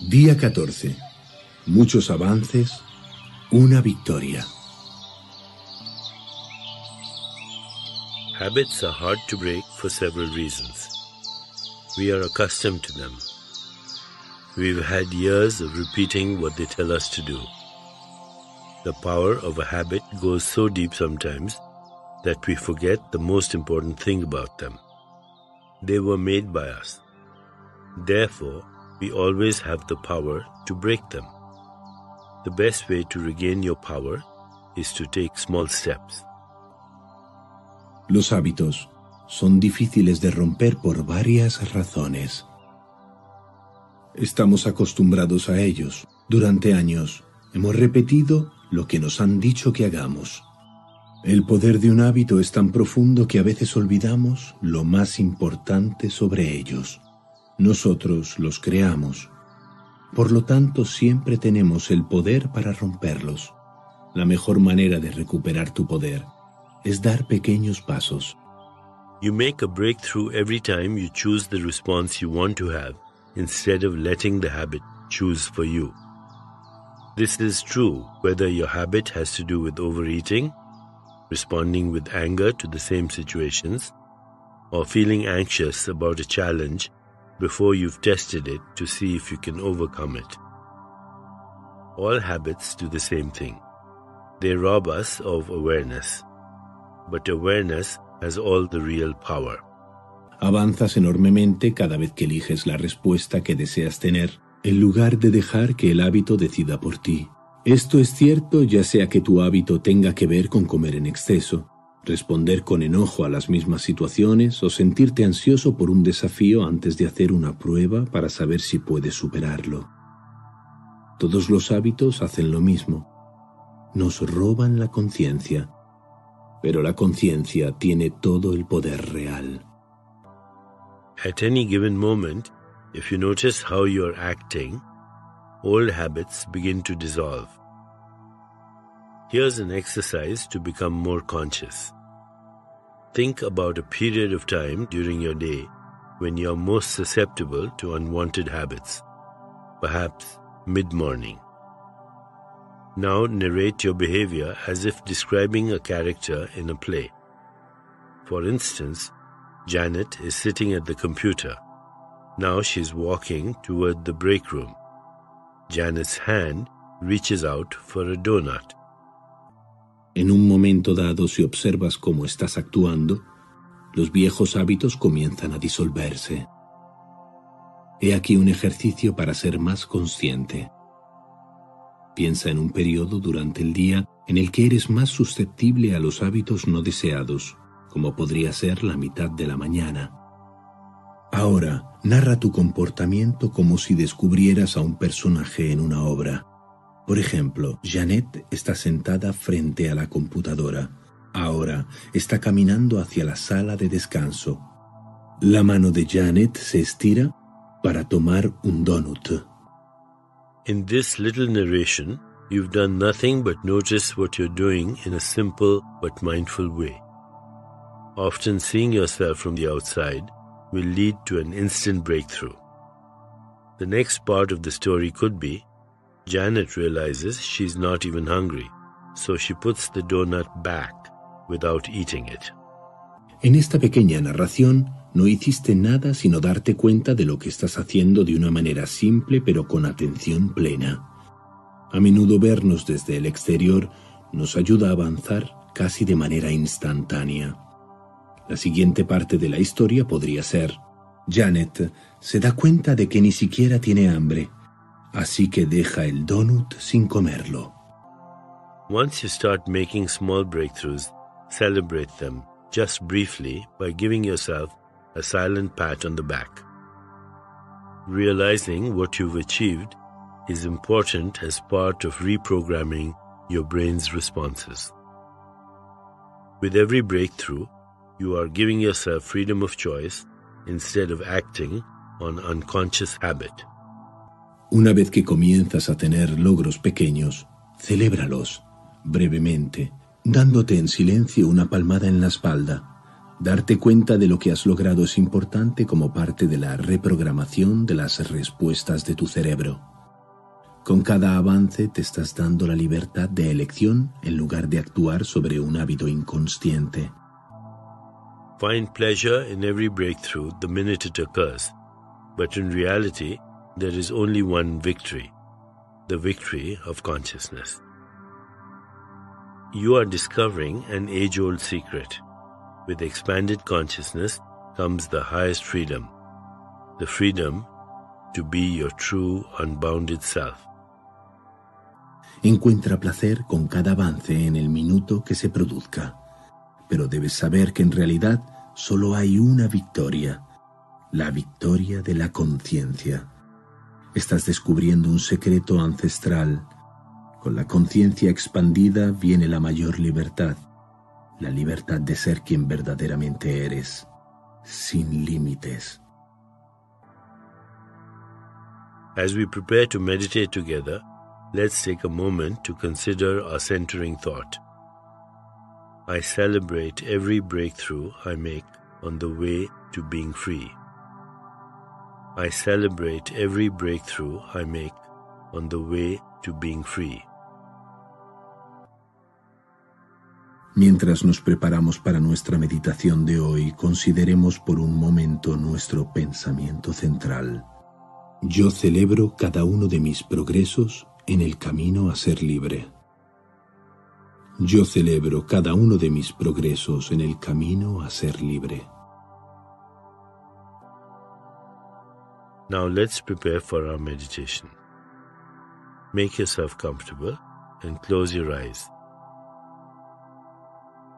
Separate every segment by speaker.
Speaker 1: Día 14. Muchos avances, una victoria.
Speaker 2: Habits are hard to break for several reasons. We are accustomed to them. We've had years of repeating what they tell us to do. The power of a habit goes so deep sometimes that we forget the most important thing about them. They were made by us. Therefore, we always have the power to break them. The best way to regain your power is to take small steps.
Speaker 1: Los hábitos son difíciles de romper por varias razones. Estamos acostumbrados a ellos. Durante años hemos repetido lo que nos han dicho que hagamos. El poder de un hábito es tan profundo que a veces olvidamos lo más importante sobre ellos. Nosotros los creamos. Por lo tanto, siempre tenemos el poder para romperlos. La mejor manera de recuperar tu poder es dar pequeños pasos.
Speaker 2: You make a breakthrough every time you choose the response you want to have instead of letting the habit choose for you. This is true whether your habit has to do with overeating, responding with anger to the same situations, or feeling anxious about a challenge before you've tested it to see if you can overcome it. All habits do the same thing. They rob us of awareness. But awareness has all the real power.
Speaker 1: Avanzas enormemente cada vez que eliges la respuesta que deseas tener, en lugar de dejar que el hábito decida por ti. Esto es cierto ya sea que tu hábito tenga que ver con comer en exceso, responder con enojo a las mismas situaciones o sentirte ansioso por un desafío antes de hacer una prueba para saber si puedes superarlo. Todos los hábitos hacen lo mismo. Nos roban la conciencia, pero la conciencia tiene todo el poder real.
Speaker 2: At any given moment, if you notice how you're acting, old habits begin to dissolve. Here's an exercise to become more conscious. Think about a period of time during your day when you're most susceptible to unwanted habits, perhaps mid morning. Now narrate your behavior as if describing a character in a play. For instance, Janet is sitting at the computer. Now she's walking toward the break room. Janet's hand reaches out for a donut.
Speaker 1: En un momento dado, si observas cómo estás actuando, los viejos hábitos comienzan a disolverse. He aquí un ejercicio para ser más consciente. Piensa en un periodo durante el día en el que eres más susceptible a los hábitos no deseados, como podría ser la mitad de la mañana. Ahora, narra tu comportamiento como si descubrieras a un personaje en una obra. Por ejemplo, Janet está sentada frente a la computadora. Ahora está caminando hacia la sala de descanso. La mano de Janet se estira para tomar un donut.
Speaker 2: In this little narration, you've done nothing but notice what you're doing in a simple but mindful way. Often seeing yourself from the outside will lead to an instant breakthrough. The next part of the story could be Janet realizes she's not even hungry, so she puts the donut back without eating it.
Speaker 1: En esta pequeña narración no hiciste nada sino darte cuenta de lo que estás haciendo de una manera simple pero con atención plena. A menudo vernos desde el exterior nos ayuda a avanzar casi de manera instantánea. La siguiente parte de la historia podría ser, Janet se da cuenta de que ni siquiera tiene hambre así que deja el donut sin comerlo.
Speaker 2: Once you start making small breakthroughs, celebrate them just briefly by giving yourself a silent pat on the back. Realizing what you've achieved is important as part of reprogramming your brain's responses. With every breakthrough, you are giving yourself freedom of choice instead of acting on unconscious habit.
Speaker 1: Una vez que comienzas a tener logros pequeños, celébralos brevemente, dándote en silencio una palmada en la espalda. Darte cuenta de lo que has logrado es importante como parte de la reprogramación de las respuestas de tu cerebro. Con cada avance te estás dando la libertad de elección en lugar de actuar sobre un hábito inconsciente.
Speaker 2: Find pleasure in every breakthrough the minute it occurs, but in reality, there is only one victory the victory of consciousness. You are discovering an age old secret. With expanded consciousness comes the highest freedom, the freedom to be your true, unbounded self.
Speaker 1: Encuentra placer con cada avance en el minuto que se produzca, pero debes saber que en realidad solo hay una victoria, la victoria de la conciencia. Estás descubriendo un secreto ancestral. Con la conciencia expandida viene la mayor libertad la libertad de ser quien verdaderamente eres, sin límites.
Speaker 2: As we prepare to meditate together, let's take a moment to consider our centering thought. I celebrate every breakthrough I make on the way to being free. I celebrate every breakthrough I make on the way to being free.
Speaker 1: Mientras nos preparamos para nuestra meditación de hoy, consideremos por un momento nuestro pensamiento central. Yo celebro cada uno de mis progresos en el camino a ser libre. Yo celebro cada uno de mis progresos en el camino a ser libre.
Speaker 2: Now let's prepare for our meditation. Make yourself comfortable and close your eyes.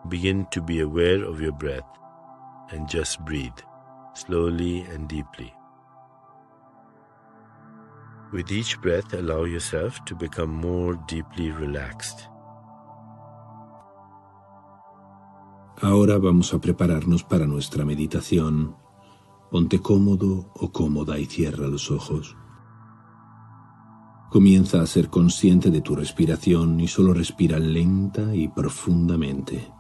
Speaker 2: Begin to be aware of your breath and just breathe slowly and deeply. With each breath, allow yourself to become more deeply relaxed.
Speaker 1: Ahora vamos a prepararnos para nuestra meditación. Ponte cómodo o cómoda y cierra los ojos. Comienza a ser consciente de tu respiración y solo respira lenta y profundamente.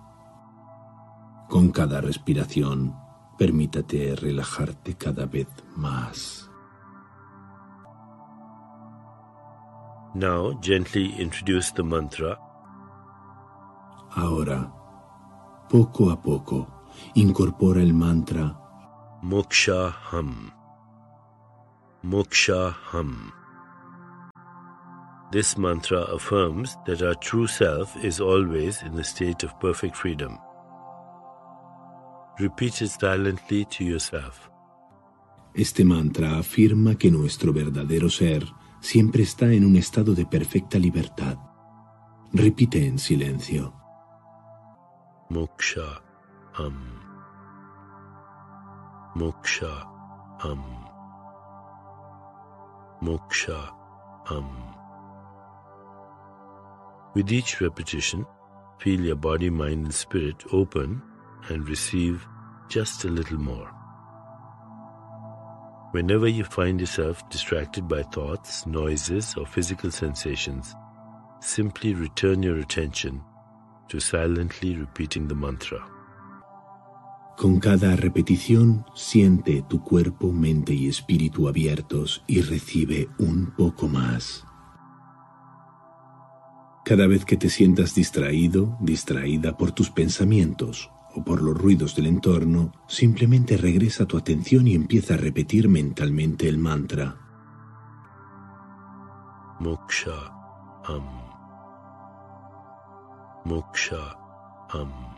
Speaker 1: Con cada respiración, permítate relajarte cada vez más.
Speaker 2: Now gently introduce the mantra.
Speaker 1: Ahora, poco a poco, incorpora el mantra
Speaker 2: Moksha Ham. Moksha Ham. This mantra affirms that our true self is always in a state of perfect freedom. Repeat it silently to yourself.
Speaker 1: Este mantra afirma que nuestro verdadero ser siempre está en un estado de perfecta libertad. Repite en silencio.
Speaker 2: Moksha Am. Moksha Am. Moksha Am. With each repetition, feel your body, mind, and spirit open and receive just a little more. Whenever you find yourself distracted by thoughts, noises, or physical sensations, simply return your attention to silently repeating the mantra.
Speaker 1: Con cada repetición, siente tu cuerpo, mente y espíritu abiertos y recibe un poco más. Cada vez que te sientas distraído, distraída por tus pensamientos o por los ruidos del entorno, simplemente regresa tu atención y empieza a repetir mentalmente el mantra.
Speaker 2: Moksha Am. Moksha Am.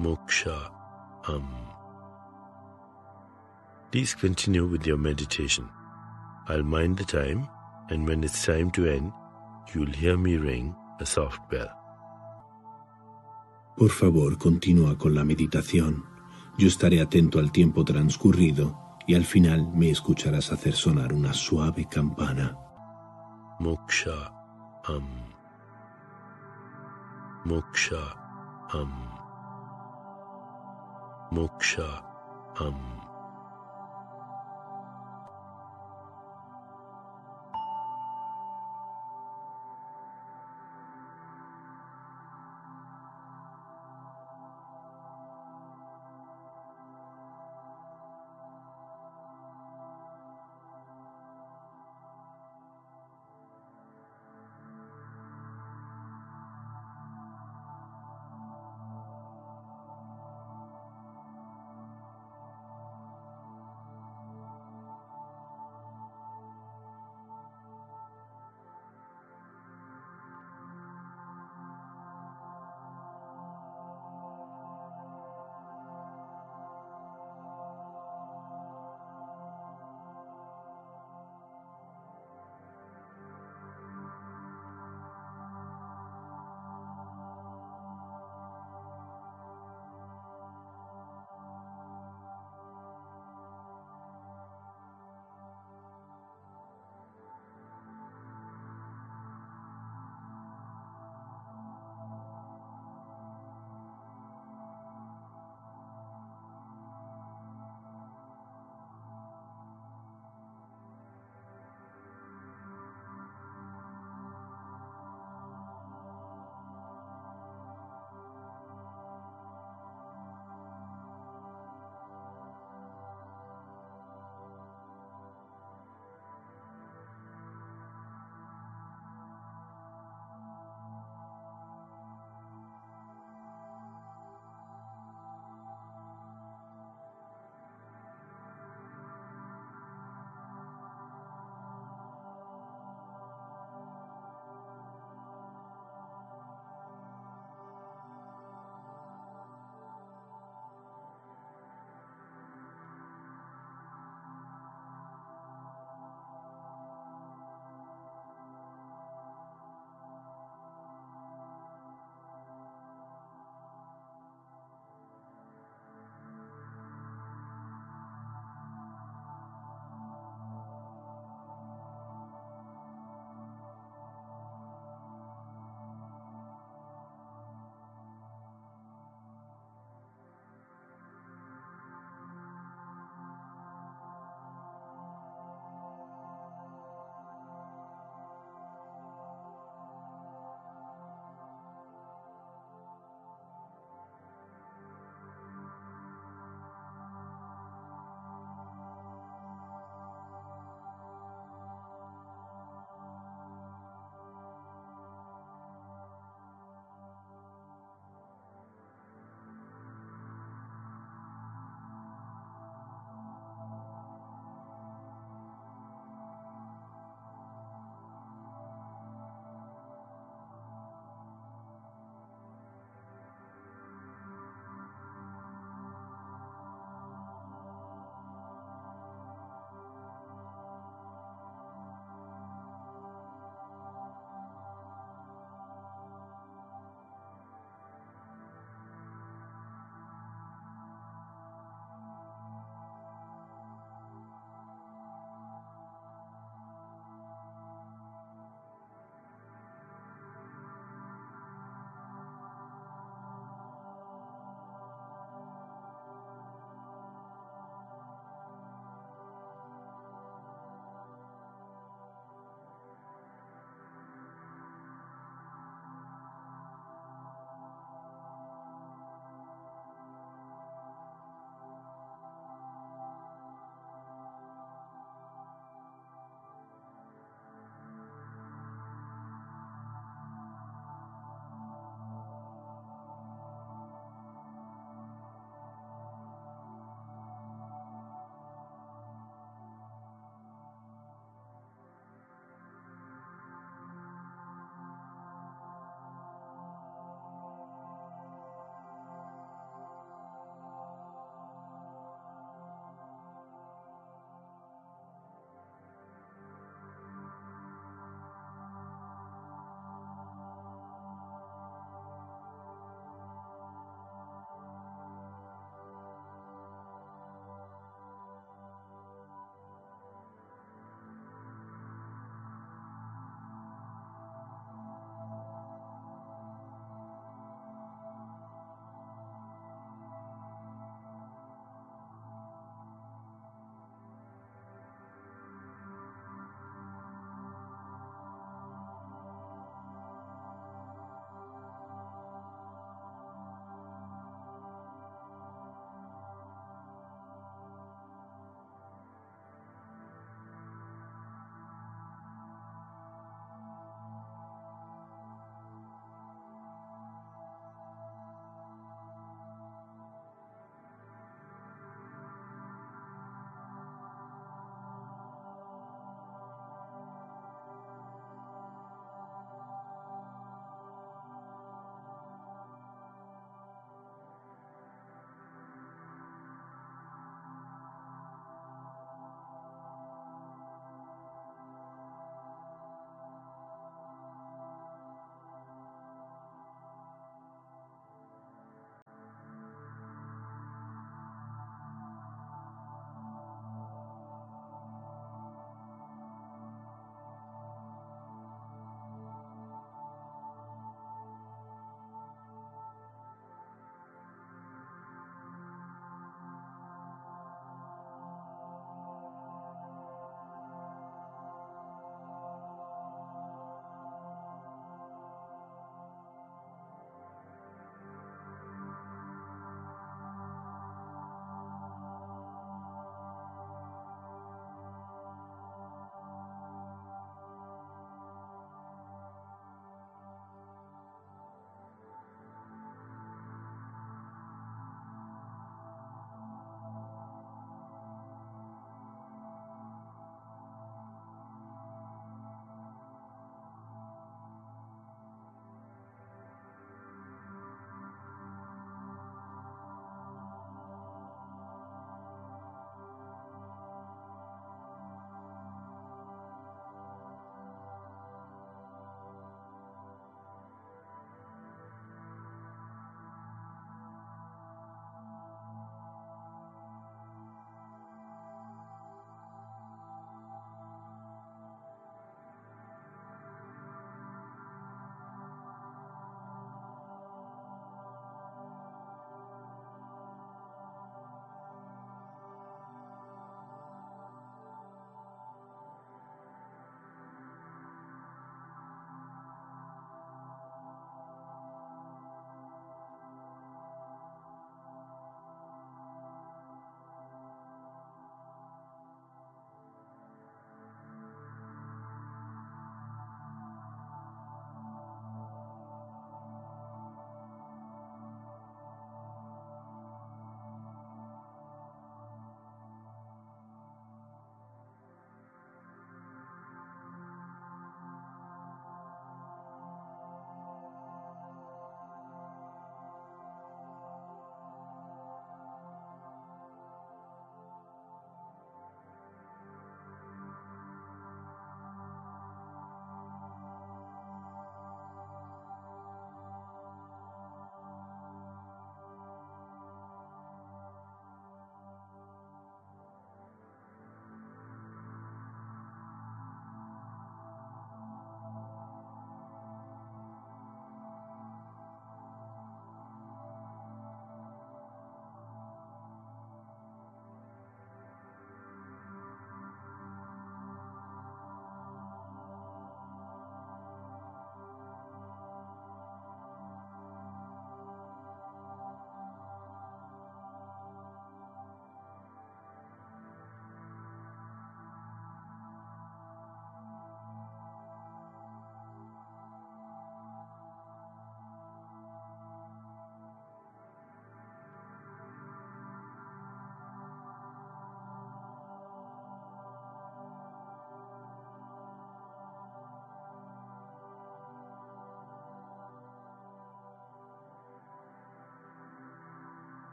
Speaker 2: Moksha Am. Please continue with your meditation. I'll mind the time, and when it's time to end, you'll hear me ring a soft bell.
Speaker 1: Por favor, continúa con la meditación. Yo estaré atento al tiempo transcurrido y al final me escucharás hacer sonar una suave campana.
Speaker 2: Moksha Am. Moksha Am. Moksha Am.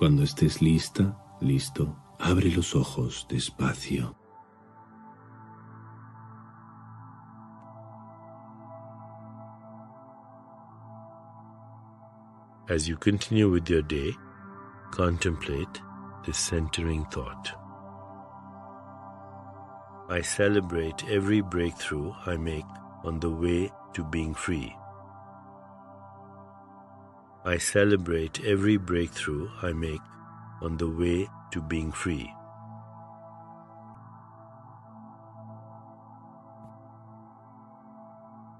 Speaker 1: Cuando estés lista, listo, abre los ojos despacio.
Speaker 2: As you continue with your day, contemplate this centering thought. I celebrate every breakthrough I make on the way to being free. I celebrate every breakthrough I make on the way to being free.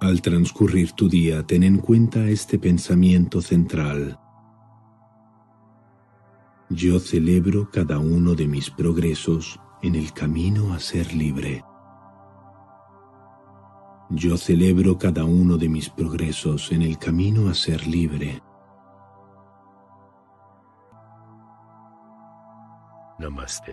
Speaker 1: Al transcurrir tu día, ten en cuenta este pensamiento central. Yo celebro cada uno de mis progresos en el camino a ser libre. Yo celebro cada uno de mis progresos en el camino a ser libre.
Speaker 2: Namaste.